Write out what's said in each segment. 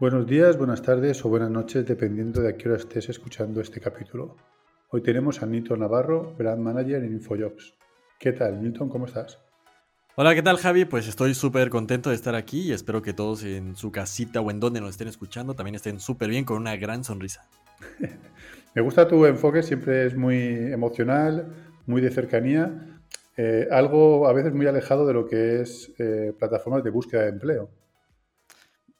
Buenos días, buenas tardes o buenas noches, dependiendo de a qué hora estés escuchando este capítulo. Hoy tenemos a Nilton Navarro, Brand Manager en InfoJobs. ¿Qué tal, Nilton? ¿Cómo estás? Hola, ¿qué tal, Javi? Pues estoy súper contento de estar aquí y espero que todos en su casita o en donde nos estén escuchando también estén súper bien con una gran sonrisa. Me gusta tu enfoque, siempre es muy emocional, muy de cercanía, eh, algo a veces muy alejado de lo que es eh, plataformas de búsqueda de empleo.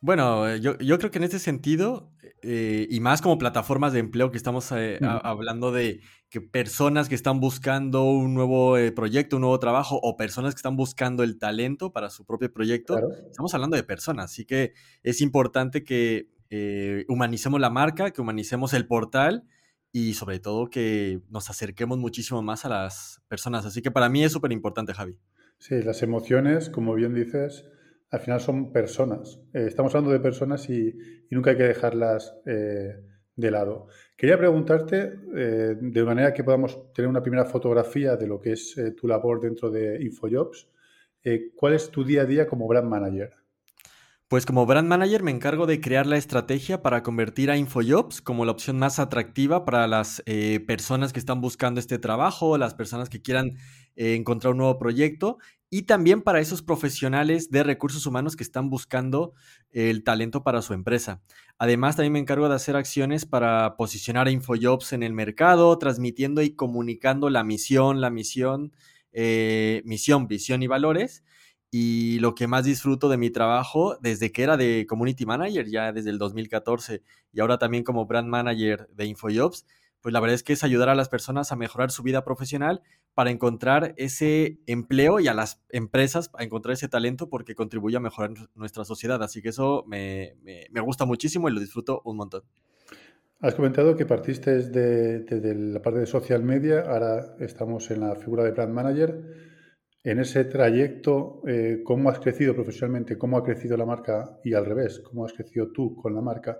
Bueno, eh, yo, creo que en este sentido, y más como plataformas de empleo que estamos hablando de que personas que están buscando un nuevo proyecto, un nuevo trabajo, o personas que están buscando el talento para su propio proyecto, estamos hablando de personas, así que es importante que humanicemos la marca, que humanicemos el portal y sobre todo que nos acerquemos muchísimo más a las personas. Así que para mí es súper importante, Javi. Sí, las emociones, como bien dices, al final son personas. Eh, estamos hablando de personas y, nunca hay que dejarlas eh, de lado. Quería preguntarte, eh, de manera que podamos tener una primera fotografía de lo que es tu labor dentro de InfoJobs, ¿cuál es tu día a día como brand manager? Pues como brand manager me encargo de crear la estrategia para convertir a InfoJobs como la opción más atractiva para las personas que están buscando este trabajo, las personas que quieran encontrar un nuevo proyecto y también para esos profesionales de recursos humanos que están buscando el talento para su empresa. Además, también me encargo de hacer acciones para posicionar a InfoJobs en el mercado, transmitiendo y comunicando la misión, la misión, eh, misión, visión y valores y lo que más disfruto de mi trabajo desde que era de Community Manager, ya desde el 2014, y ahora también como Brand Manager de InfoJobs, pues la verdad es que es ayudar a las personas a mejorar su vida profesional para encontrar ese empleo y a las empresas a encontrar ese talento porque contribuye a mejorar nuestra sociedad. Así que eso me, gusta muchísimo y lo disfruto un montón. Has comentado que partiste desde la parte de social media, ahora estamos en la figura de brand manager en ese trayecto, eh, ¿cómo has crecido profesionalmente? ¿Cómo ha crecido la marca? Y al revés, ¿cómo has crecido tú con la marca?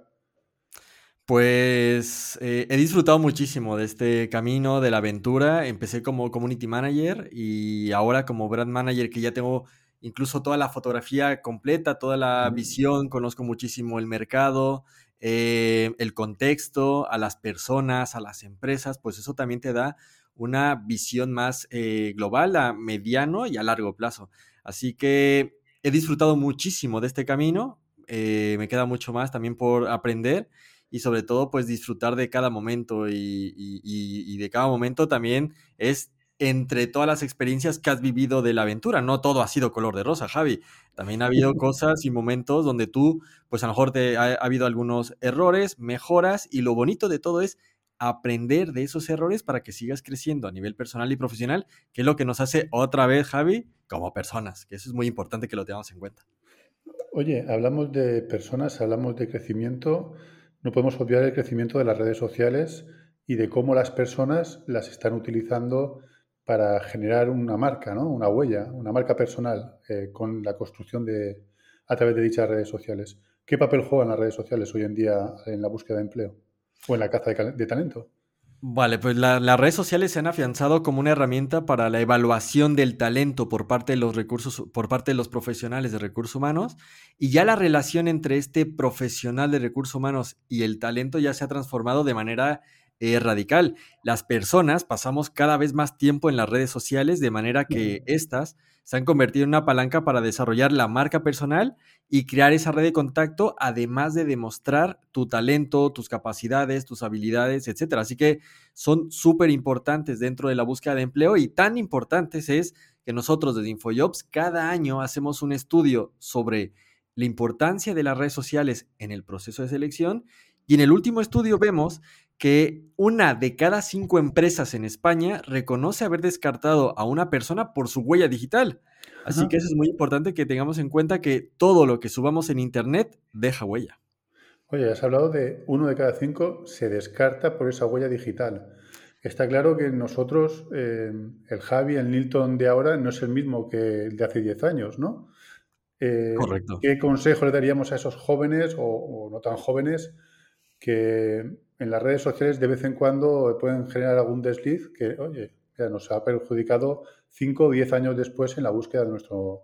Pues eh, he disfrutado muchísimo de este camino, de la aventura. Empecé como community manager y ahora como brand manager que ya tengo incluso toda la fotografía completa, toda la mm. visión, conozco muchísimo el mercado, eh, el contexto, a las personas, a las empresas, pues eso también te da una visión más eh, global a mediano y a largo plazo. Así que he disfrutado muchísimo de este camino, me queda mucho más también por aprender y sobre todo pues disfrutar de cada momento y, de cada momento también es entre todas las experiencias que has vivido de la aventura. No todo ha sido color de rosa, Javi. También ha habido cosas y momentos donde tú, pues a lo mejor te ha habido algunos errores, mejoras y lo bonito de todo es aprender de esos errores para que sigas creciendo a nivel personal y profesional, que es lo que nos hace otra vez, Javi, como personas, que eso es muy importante que lo tengamos en cuenta. Oye, hablamos de personas, hablamos de crecimiento, no podemos olvidar el crecimiento de las redes sociales y de cómo las personas las están utilizando para generar una marca, ¿no? una huella, una marca personal eh, con la construcción de, a través de dichas redes sociales. ¿Qué papel juegan las redes sociales hoy en día en la búsqueda de empleo? o en la caza de, talento. Vale, pues las redes sociales se han afianzado como una herramienta para la evaluación del talento por parte de los recursos, por parte de los profesionales de recursos humanos, y ya la relación entre este profesional de recursos humanos y el talento ya se ha transformado de manera eh, radical. Las personas pasamos cada vez más tiempo en las redes sociales de manera que éstas se han convertido en una palanca para desarrollar la marca personal y crear esa red de contacto, además de demostrar tu talento, tus capacidades, tus habilidades, etc. Así que son súper importantes dentro de la búsqueda de empleo y tan importantes es que nosotros desde InfoJobs cada año hacemos un estudio sobre la importancia de las redes sociales en el proceso de selección y en el último estudio vemos que una de cada cinco empresas en España reconoce haber descartado a una persona por su huella digital. Así que eso es muy importante que tengamos en cuenta que todo lo que subamos en Internet deja huella. Oye, has hablado de uno de cada cinco se descarta por esa huella digital. Está claro que nosotros, eh, el Javi, el Nilton de ahora, no es el mismo que el de hace 10 años, ¿no? Eh, Correcto. ¿Qué consejo le daríamos a esos jóvenes o no tan jóvenes que en las redes sociales de vez en cuando pueden generar algún desliz que, oye, nos ha perjudicado 5 o 10 años después en la búsqueda de nuestro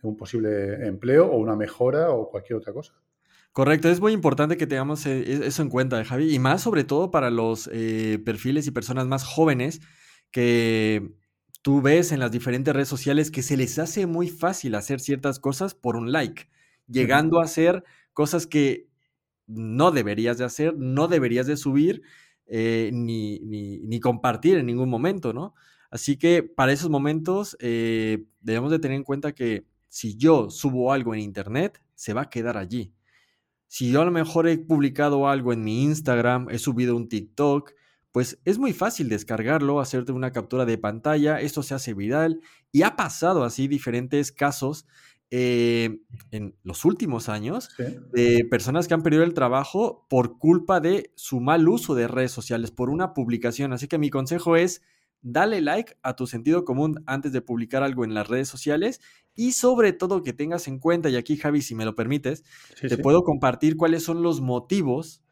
de un posible empleo o una mejora o cualquier otra cosa. Correcto, es muy importante que tengamos eh, e-, eso en cuenta, Javi, y más sobre todo para los eh, perfiles y personas más jóvenes que tú ves en las diferentes redes sociales que se les hace muy fácil hacer ciertas cosas por un like, llegando a hacer cosas que no deberías de hacer, no deberías de subir eh, ni, ni, compartir en ningún momento, ¿no? Así que para esos momentos debemos de tener en cuenta que si yo subo algo en internet, se va a quedar allí si yo a lo mejor he publicado algo en mi Instagram, he subido un TikTok, pues es muy fácil descargarlo, hacerte una captura de pantalla, esto se hace viral y ha pasado así diferentes casos eh, en los últimos años de personas que han perdido el trabajo por culpa de su mal uso de redes sociales, por una publicación. Así que mi consejo es dale like a tu sentido común antes de publicar algo en las redes sociales y sobre todo que tengas en cuenta, y aquí Javi, si me lo permites, te puedo compartir cuáles son los motivos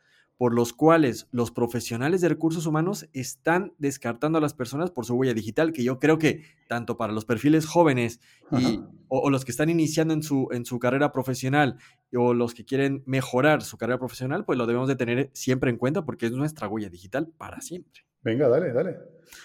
por los cuales los profesionales de recursos humanos están descartando a las personas por su huella digital, que yo creo que tanto para los perfiles jóvenes y, o, los que están iniciando en su, en su carrera profesional o los que quieren mejorar su carrera profesional, pues lo debemos de tener siempre en cuenta porque es nuestra huella digital para siempre. Venga, dale, dale.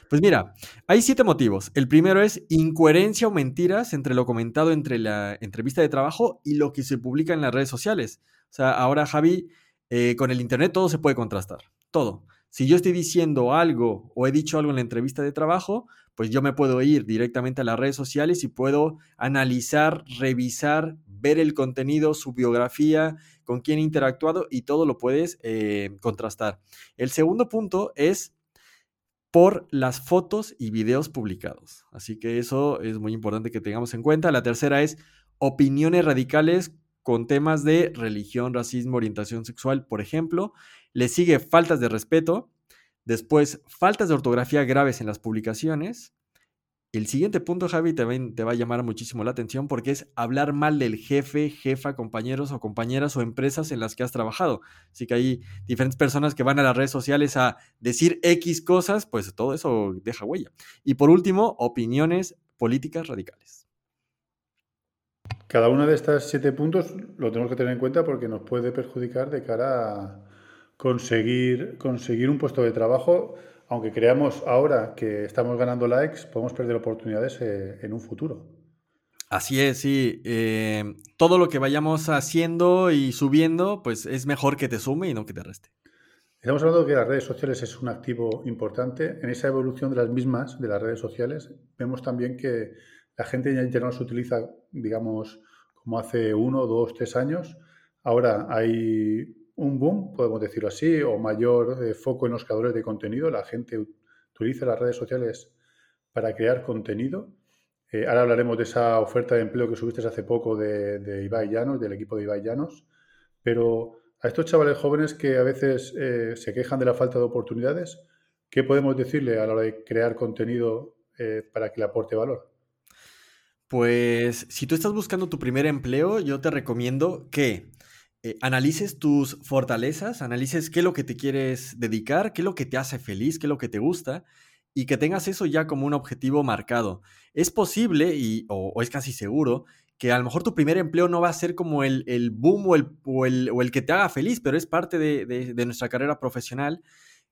Pues mira, hay siete motivos. El primero es incoherencia o mentiras entre lo comentado entre la entrevista de trabajo y lo que se publica en las redes sociales. O sea, ahora Javi, eh, con el Internet todo se puede contrastar, todo. Si yo estoy diciendo algo o he dicho algo en la entrevista de trabajo, pues yo me puedo ir directamente a las redes sociales y puedo analizar, revisar, ver el contenido, su biografía, con quién he interactuado y todo lo puedes eh, contrastar. El segundo punto es por las fotos y videos publicados. Así que eso es muy importante que tengamos en cuenta. La tercera es opiniones radicales con temas de religión, racismo, orientación sexual, por ejemplo. Le sigue faltas de respeto. Después, faltas de ortografía graves en las publicaciones. El siguiente punto, Javi, también te va a llamar muchísimo la atención porque es hablar mal del jefe, jefa, compañeros o compañeras o empresas en las que has trabajado. Así que hay diferentes personas que van a las redes sociales a decir X cosas, pues todo eso deja huella. Y por último, opiniones políticas radicales. Cada uno de estos siete puntos lo tenemos que tener en cuenta porque nos puede perjudicar de cara a conseguir, conseguir un puesto de trabajo aunque creamos ahora que estamos ganando likes, podemos perder oportunidades eh, en un futuro. Así es, sí. Eh, todo lo que vayamos haciendo y subiendo, pues es mejor que te sume y no que te reste. Estamos hablando de que las redes sociales es un activo importante. En esa evolución de las mismas, de las redes sociales, vemos también que la gente ya no se utiliza, digamos, como hace uno, dos, tres años. Ahora hay un boom, podemos decirlo así, o mayor eh, foco en los creadores de contenido. La gente utiliza las redes sociales para crear contenido. Eh, ahora hablaremos de esa oferta de empleo que subiste hace poco de, de, Ibai Llanos, del equipo de Ibai Llanos. Pero a estos chavales jóvenes que a veces eh, se quejan de la falta de oportunidades, ¿qué podemos decirle a la hora de crear contenido para que le aporte valor? Pues si tú estás buscando tu primer empleo, yo te recomiendo que eh, analices tus fortalezas, analices qué es lo que te quieres dedicar, qué es lo que te hace feliz, qué es lo que te gusta y que tengas eso ya como un objetivo marcado. Es posible y, o, es casi seguro que a lo mejor tu primer empleo no va a ser como el, boom o el, o el, que te haga feliz, pero es parte de, nuestra carrera profesional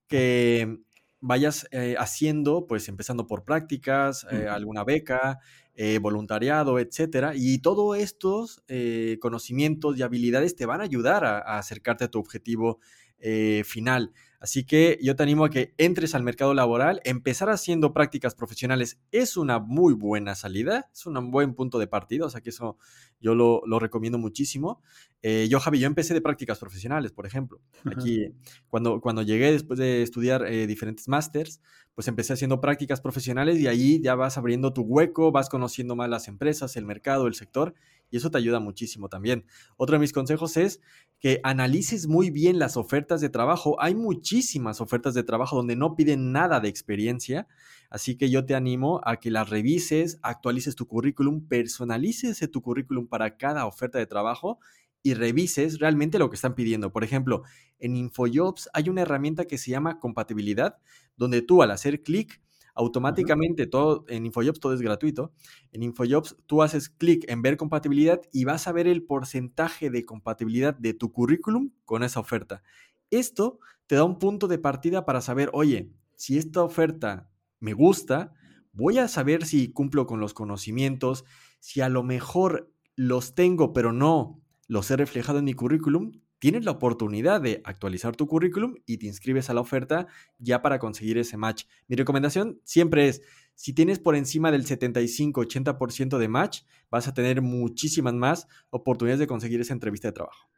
que vayas eh, haciendo, pues empezando por prácticas, eh, alguna beca, eh, voluntariado, etcétera. Y todos estos eh, conocimientos y habilidades te van a ayudar a, acercarte a tu objetivo eh, final. Así que yo te animo a que entres al mercado laboral. Empezar haciendo prácticas profesionales es una muy buena salida, es un buen punto de partida, o sea que eso yo lo, recomiendo muchísimo. yo, Javi, yo empecé de prácticas profesionales, por ejemplo. Aquí, cuando, cuando llegué después de estudiar diferentes másters, pues empecé haciendo prácticas profesionales y ahí ya vas abriendo tu hueco, vas conociendo más las empresas, el mercado, el sector y eso te ayuda muchísimo también. Otro de mis consejos es que analices muy bien las ofertas de trabajo. Hay muchísimas ofertas de trabajo donde no piden nada de experiencia, así que yo te animo a que las revises, actualices tu currículum, personalices tu currículum para cada oferta de trabajo y revises realmente lo que están pidiendo. Por ejemplo, en InfoJobs hay una herramienta que se llama compatibilidad, donde tú al hacer clic automáticamente todo en InfoJobs todo es gratuito. En InfoJobs tú haces clic en ver compatibilidad y vas a ver el porcentaje de compatibilidad de tu currículum con esa oferta. Esto te da un punto de partida para saber, oye, si esta oferta me gusta, voy a saber si cumplo con los conocimientos, si a lo mejor los tengo pero no los he reflejado en mi currículum, tienes la oportunidad de actualizar tu currículum y te inscribes a la oferta ya para conseguir ese match. Mi recomendación siempre es, si tienes por encima del 75-80% de match, vas a tener muchísimas más oportunidades de conseguir esa entrevista de trabajo.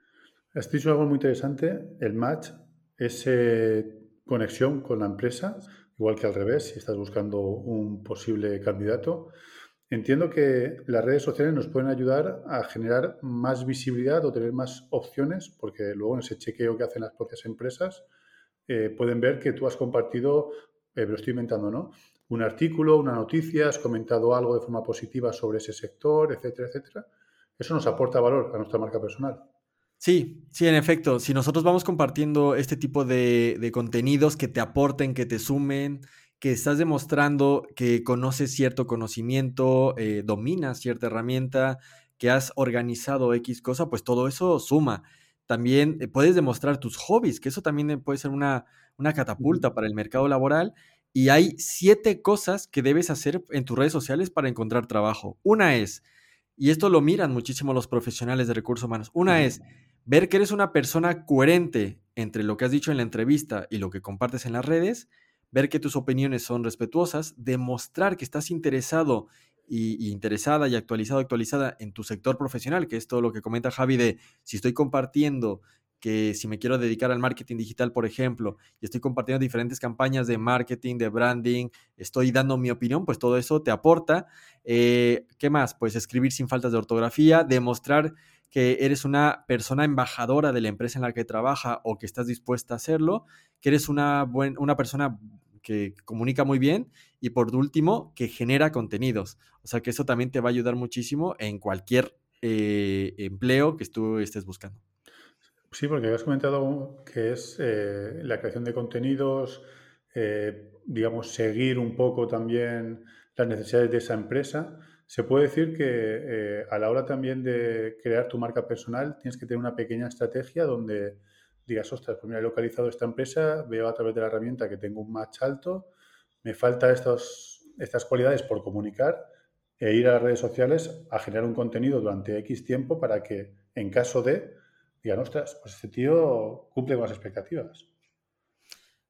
Has dicho algo muy interesante, el match es conexión con la empresa, igual que al revés, si estás buscando un posible candidato. Entiendo que las redes sociales nos pueden ayudar a generar más visibilidad o tener más opciones, porque luego en ese chequeo que hacen las propias empresas eh, pueden ver que tú has compartido, eh, lo estoy inventando, ¿no? Un artículo, una noticia, has comentado algo de forma positiva sobre ese sector, etcétera, etcétera. Eso nos aporta valor a nuestra marca personal. Sí, sí, en efecto. Si nosotros vamos compartiendo este tipo de, de contenidos que te aporten, que te sumen, que estás demostrando que conoces cierto conocimiento, eh, dominas cierta herramienta, que has organizado X cosa, pues todo eso suma. También eh, puedes demostrar tus hobbies, que eso también eh, puede ser una, una catapulta para el mercado laboral. Y hay siete cosas que debes hacer en tus redes sociales para encontrar trabajo. Una es, y esto lo miran muchísimo los profesionales de recursos humanos, una es ver que eres una persona coherente entre lo que has dicho en la entrevista y lo que compartes en las redes ver que tus opiniones son respetuosas, demostrar que estás interesado y, interesada y actualizado, actualizada en tu sector profesional, que es todo lo que comenta Javi de si estoy compartiendo que si me quiero dedicar al marketing digital, por ejemplo, y estoy compartiendo diferentes campañas de marketing, de branding, estoy dando mi opinión, pues todo eso te aporta. Eh, ¿Qué más? Pues escribir sin faltas de ortografía, demostrar que eres una persona embajadora de la empresa en la que trabaja o que estás dispuesta a hacerlo, que eres una, buen, una persona que comunica muy bien y por último, que genera contenidos. O sea que eso también te va a ayudar muchísimo en cualquier eh, empleo que tú estés buscando. Sí, porque has comentado que es eh, la creación de contenidos, eh, digamos, seguir un poco también las necesidades de esa empresa. Se puede decir que a la hora también de crear tu marca personal tienes que tener una pequeña estrategia donde digas, ostras, pues mira, he localizado esta empresa, veo a través de la herramienta que tengo un match alto, me falta estos, estas cualidades por comunicar e ir a las redes sociales a generar un contenido durante X tiempo para que en caso de, digan, ostras, pues este tío cumple con las expectativas.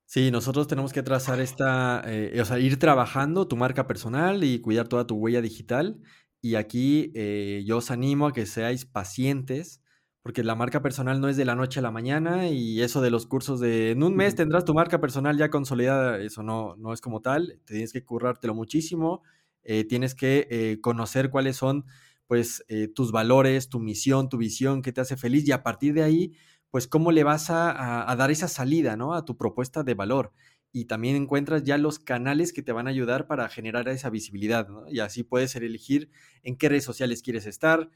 Sí, nosotros tenemos que trazar esta, eh, o sea, ir trabajando tu marca personal y cuidar toda tu huella digital. Y aquí eh, yo os animo a que seáis pacientes porque la marca personal no es de la noche a la mañana y eso de los cursos de en un mes tendrás tu marca personal ya consolidada, eso no, no es como tal, tienes que currártelo muchísimo, eh, tienes que eh, conocer cuáles son pues eh, tus valores, tu misión, tu visión, qué te hace feliz y a partir de ahí, pues cómo le vas a, dar esa salida, ¿no? A tu propuesta de valor. Y también encuentras ya los canales que te van a ayudar para generar esa visibilidad, ¿no? Y así puedes elegir en qué redes sociales quieres estar,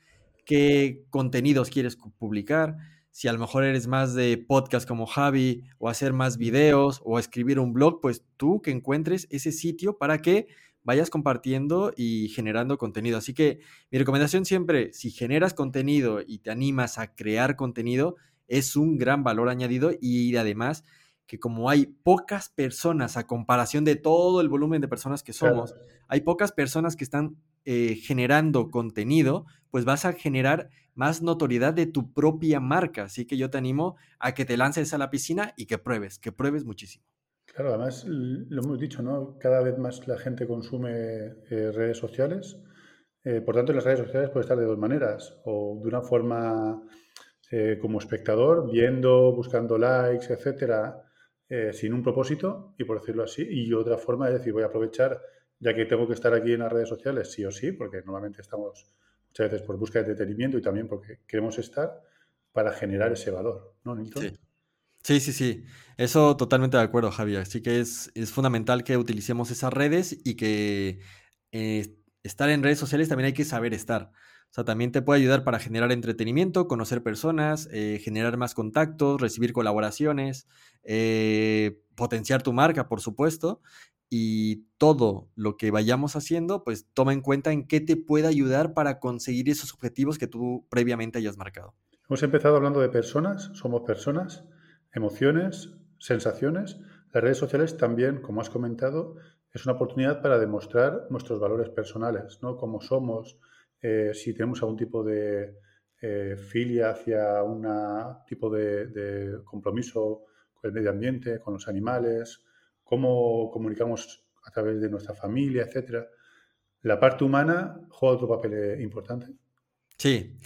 qué contenidos quieres publicar, si a lo mejor eres más de podcast como Javi o hacer más videos o escribir un blog, pues tú que encuentres ese sitio para que vayas compartiendo y generando contenido. Así que mi recomendación siempre, si generas contenido y te animas a crear contenido, es un gran valor añadido y además que como hay pocas personas a comparación de todo el volumen de personas que somos, hay pocas personas que están eh, generando contenido, pues vas a generar más notoriedad de tu propia marca. Así que yo te animo a que te lances a la piscina y que pruebes, que pruebes muchísimo. Claro, además lo hemos dicho, ¿no? Cada vez más la gente consume eh, redes sociales. Eh, por tanto, en las redes sociales puede estar de dos maneras. O de una forma como espectador, viendo, buscando likes, etcétera, sin un propósito, y por decirlo así. Y otra forma es decir, voy a aprovechar ya que tengo que estar aquí en las redes sociales sí o sí, porque normalmente estamos muchas veces por busca de entretenimiento y también porque queremos estar para generar ese valor, ¿no, Sí. sí, sí, Eso totalmente de acuerdo, Javier. Así que es, fundamental que utilicemos esas redes y que eh, estar en redes sociales también hay que saber estar. O sea, también te puede ayudar para generar entretenimiento, conocer personas, eh, generar más contactos, recibir colaboraciones, eh, potenciar tu marca, por supuesto, y todo lo que vayamos haciendo, pues toma en cuenta en qué te puede ayudar para conseguir esos objetivos que tú previamente hayas marcado. Hemos empezado hablando de personas, somos personas, emociones, sensaciones. Las redes sociales también, como has comentado, es una oportunidad para demostrar nuestros valores personales, ¿no? Cómo somos, eh, si tenemos algún tipo de eh, filia hacia un tipo de, compromiso con el medio ambiente, con los animales, cómo comunicamos a través de nuestra familia, etcétera. La parte humana juega otro papel eh, importante. Sí,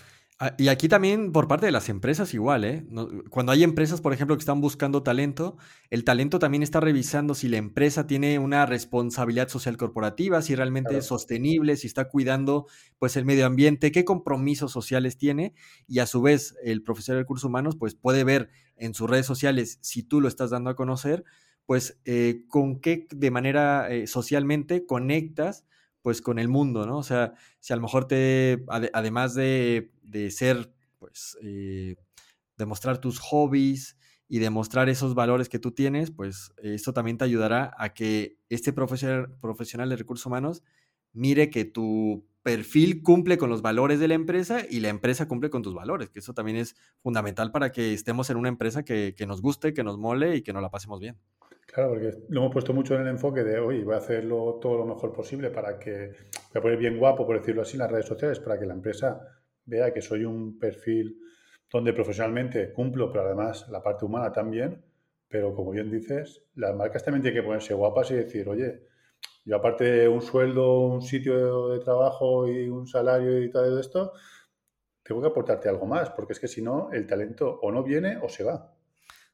y aquí también por parte de las empresas igual, ¿eh? Cuando hay empresas, por ejemplo, que están buscando talento, el talento también está revisando si la empresa tiene una responsabilidad social corporativa, si realmente es sostenible, si está cuidando pues el medio ambiente, qué compromisos sociales tiene y a su vez el profesor de recursos humanos pues puede ver en sus redes sociales si tú lo estás dando a conocer, pues eh, con qué de manera eh, socialmente conectas pues con el mundo, ¿no? O sea, si a lo mejor te, además de, ser, pues, eh, demostrar tus hobbies y demostrar esos valores que tú tienes, pues esto también te ayudará a que este profesional, profesional de recursos humanos mire que tu perfil cumple con los valores de la empresa y la empresa cumple con tus valores, que eso también es fundamental para que estemos en una empresa que, que nos guste, que nos mole y que nos la pasemos bien. Claro, porque lo hemos puesto mucho en el enfoque de, oye, voy a hacerlo todo lo mejor posible para que, voy a poner bien guapo, por decirlo así, en las redes sociales, para que la empresa vea que soy un perfil donde profesionalmente cumplo, pero además la parte humana también. Pero como bien dices, las marcas también tienen que ponerse guapas y decir, oye, yo aparte de un sueldo, un sitio de trabajo y un salario y todo esto, tengo que aportarte algo más, porque es que si no, el talento o no viene o se va.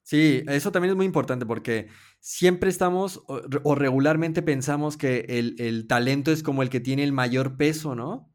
Sí, eso también es muy importante porque siempre estamos o, regularmente pensamos que el, talento es como el que tiene el mayor peso, ¿no?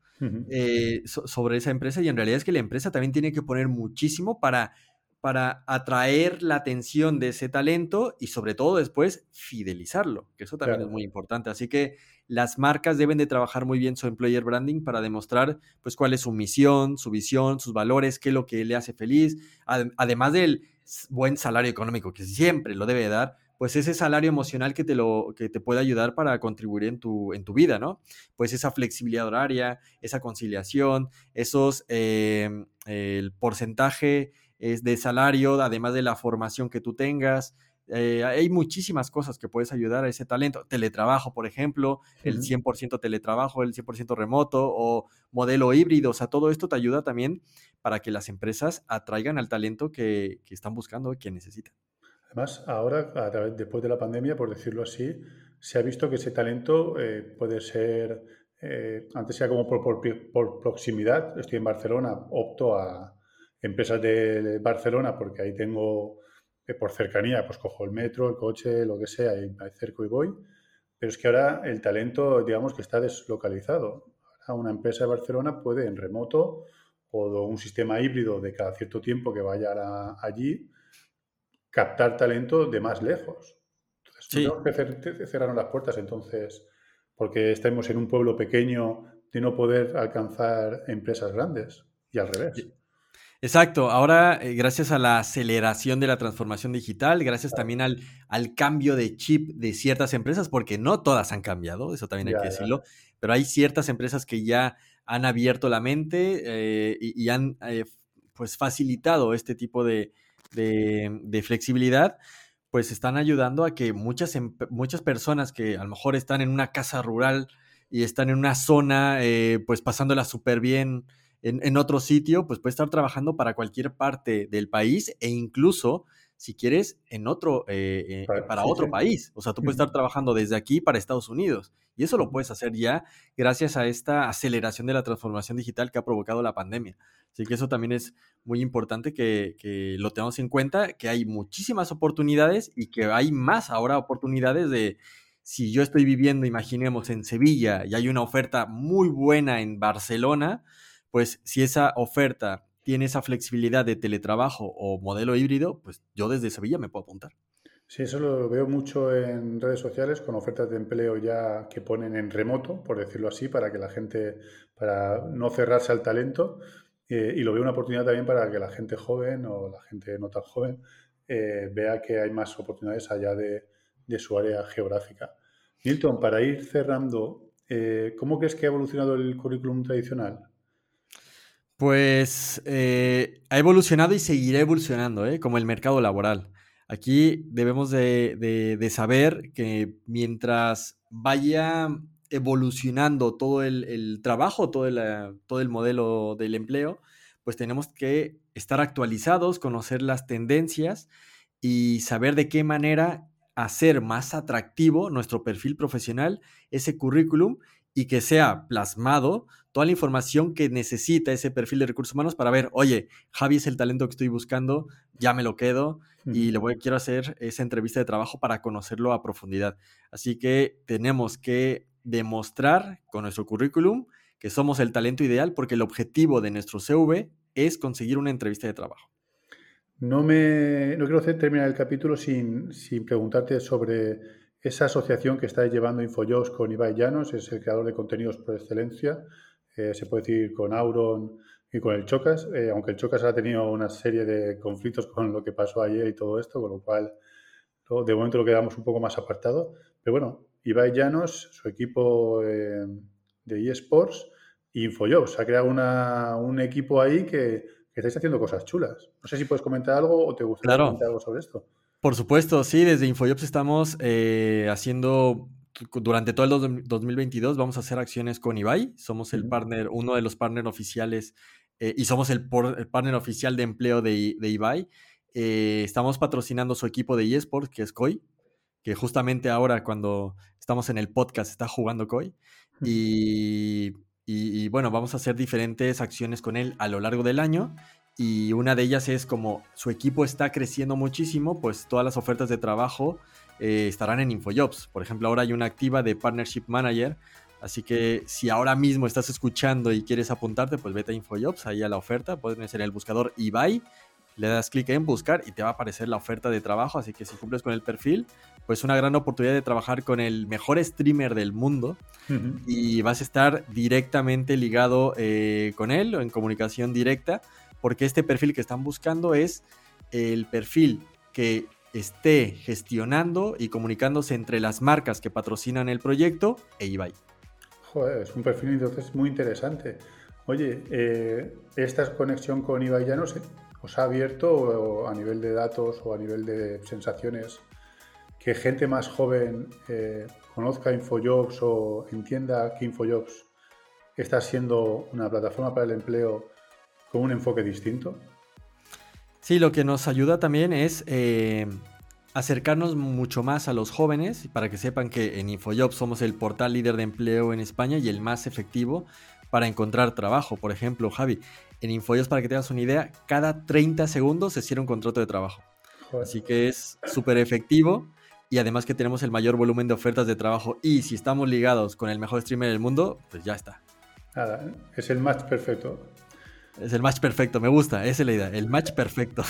Eh, sobre esa empresa y en realidad es que la empresa también tiene que poner muchísimo para, para atraer la atención de ese talento y sobre todo después fidelizarlo, que eso también es muy importante. Así que las marcas deben de trabajar muy bien su employer branding para demostrar pues cuál es su misión, su visión, sus valores, qué es lo que le hace feliz, además del buen salario económico, que siempre lo debe dar, pues ese salario emocional que te, lo, que te puede ayudar para contribuir en tu, en tu vida, ¿no? Pues esa flexibilidad horaria, esa conciliación, esos, em, el porcentaje de salario, además de la formación que tú tengas, eh, hay muchísimas cosas que puedes ayudar a ese talento. Teletrabajo, por ejemplo, el 100% teletrabajo, el 100% remoto o modelo híbrido. O sea, todo esto te ayuda también para que las empresas atraigan al talento que, están buscando y que necesitan. Además, ahora, a través, después de la pandemia, por decirlo así, se ha visto que ese talento eh, puede ser, eh, antes sea como por, por, proximidad. Estoy en Barcelona, opto a empresas de Barcelona porque ahí tengo por cercanía, pues cojo el metro, el coche, lo que sea, y me acerco y voy. Pero es que ahora el talento, digamos que está deslocalizado. Ahora una empresa de Barcelona puede en remoto o un sistema híbrido de cada cierto tiempo que vaya allí, captar talento de más lejos. Entonces, sí. tenemos que cerrar las puertas entonces, porque estamos en un pueblo pequeño de no poder alcanzar empresas grandes y al revés. Exacto, ahora eh, gracias a la aceleración de la transformación digital, gracias también al, al, cambio de chip de ciertas empresas, porque no todas han cambiado, eso también hay que decirlo, pero hay ciertas empresas que ya han abierto la mente eh, y, han eh, pues facilitado este tipo de, de, flexibilidad, pues están ayudando a que muchas, muchas personas que a lo mejor están en una casa rural y están en una zona pues pasándola súper bien, en, otro sitio, pues puede estar trabajando para cualquier parte del país e incluso, si quieres, en otro, eh, eh, para, otro país. O sea, tú puedes estar trabajando desde aquí para Estados Unidos. Y eso lo puedes hacer ya gracias a esta aceleración de la transformación digital que ha provocado la pandemia. Así que eso también es muy importante que, que, lo tengamos en cuenta, que hay muchísimas oportunidades y que hay más ahora oportunidades de, si yo estoy viviendo, imaginemos, en Sevilla y hay una oferta muy buena en Barcelona, pues si esa oferta tiene esa flexibilidad de teletrabajo o modelo híbrido, pues yo desde Sevilla me puedo apuntar. Sí, eso lo veo mucho en redes sociales con ofertas de empleo ya que ponen en remoto, por decirlo así, para que la gente, para no cerrarse al talento. Eh, y lo veo una oportunidad también para que la gente joven o la gente no tan joven eh, vea que hay más oportunidades allá de, su área geográfica. Milton, para ir cerrando, eh, ¿cómo crees que ha evolucionado el currículum tradicional? Pues eh, ha evolucionado y seguirá evolucionando, ¿eh? como el mercado laboral. Aquí debemos de, saber que mientras vaya evolucionando todo el, trabajo, todo todo el modelo del empleo, pues tenemos que estar actualizados, conocer las tendencias y saber de qué manera hacer más atractivo nuestro perfil profesional, ese currículum y que sea plasmado toda la información que necesita ese perfil de recursos humanos para ver, oye, Javi es el talento que estoy buscando, ya me lo quedo y le voy, quiero hacer esa entrevista de trabajo para conocerlo a profundidad. Así que tenemos que demostrar con nuestro currículum que somos el talento ideal porque el objetivo de nuestro CV es conseguir una entrevista de trabajo. No, me, no quiero terminar el capítulo sin, preguntarte sobre esa asociación que está llevando Infojobs con Ibai Llanos, es el creador de contenidos por excelencia, eh, se puede decir con Auron y con el Chocas, eh, aunque el Chocas ha tenido una serie de conflictos con lo que pasó ayer y todo esto, con lo cual de momento lo quedamos un poco más apartado. Pero bueno, Ibai Llanos, su equipo eh, de eSports, Infojobs. Ha creado un equipo ahí que, estáis haciendo cosas chulas. No sé si puedes comentar algo o te gustaría comentar algo sobre esto. Por supuesto, sí, desde Infojobs estamos eh, haciendo durante todo el 2022 vamos a hacer acciones con Ibai. Somos el partner, uno de los partners oficiales eh, y somos el, partner oficial de empleo de, de Ibai. Eh, estamos patrocinando su equipo de eSports, que es COI, que justamente ahora cuando estamos en el podcast está jugando COI. Y y, bueno, vamos a hacer diferentes acciones con él a lo largo del año. Y una de ellas es como su equipo está creciendo muchísimo, pues todas las ofertas de trabajo eh, estarán en InfoJobs. Por ejemplo, ahora hay una activa de Partnership Manager. Así que si ahora mismo estás escuchando y quieres apuntarte, pues vete a InfoJobs, ahí a la oferta. Puedes ser el buscador eBay le das clic en buscar y te va a aparecer la oferta de trabajo, así que si cumples con el perfil, pues una gran oportunidad de trabajar con el mejor streamer del mundo y vas a estar directamente ligado eh, con él o en comunicación directa, porque este perfil que están buscando es el perfil que esté gestionando y comunicándose entre las marcas que patrocinan el proyecto e Ibai. Joder, es un perfil entonces muy interesante. Oye, eh, esta conexión con Ibai ya no sé, os ha abierto a nivel de datos o a nivel de sensaciones que gente más joven eh, conozca Infojobs o entienda que Infojobs está siendo una plataforma para el empleo con un enfoque distinto? Sí, lo que nos ayuda también es eh, acercarnos mucho más a los jóvenes para que sepan que en Infojobs somos el portal líder de empleo en España y el más efectivo para encontrar trabajo. Por ejemplo, Javi, en Infojobs, para que tengas una idea, cada 30 segundos se cierra un contrato de trabajo. Así que es súper efectivo y además que tenemos el mayor volumen de ofertas de trabajo y si estamos ligados con el mejor streamer del mundo, pues ya está. Nada, es el match perfecto. Es el match perfecto, me gusta, esa es la idea, el match perfecto.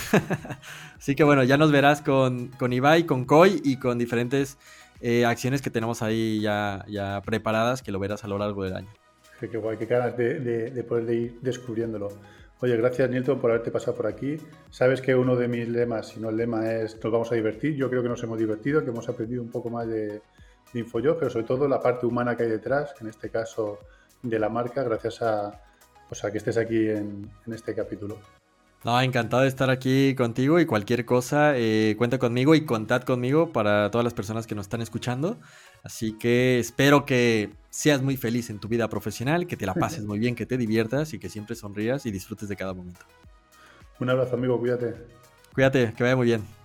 Así que bueno, ya nos verás con, con Ibai, con Koi y con diferentes eh, acciones que tenemos ahí ya, ya preparadas que lo verás a lo largo del año. Qué, guay, qué ganas de, poder ir descubriéndolo. Oye, gracias Nilton por haberte pasado por aquí. Sabes que uno de mis lemas, si no el lema es nos vamos a divertir. Yo creo que nos hemos divertido, que hemos aprendido un poco más de, de pero sobre todo la parte humana que hay detrás, en este caso de la marca, gracias a, pues, que estés aquí en este capítulo. No, encantado de estar aquí contigo y cualquier cosa, eh, cuenta conmigo y contad conmigo para todas las personas que nos están escuchando. Así que espero que seas muy feliz en tu vida profesional, que te la pases muy bien, que te diviertas y que siempre sonrías y disfrutes de cada momento. Un abrazo, amigo, cuídate. Cuídate, que vaya muy bien.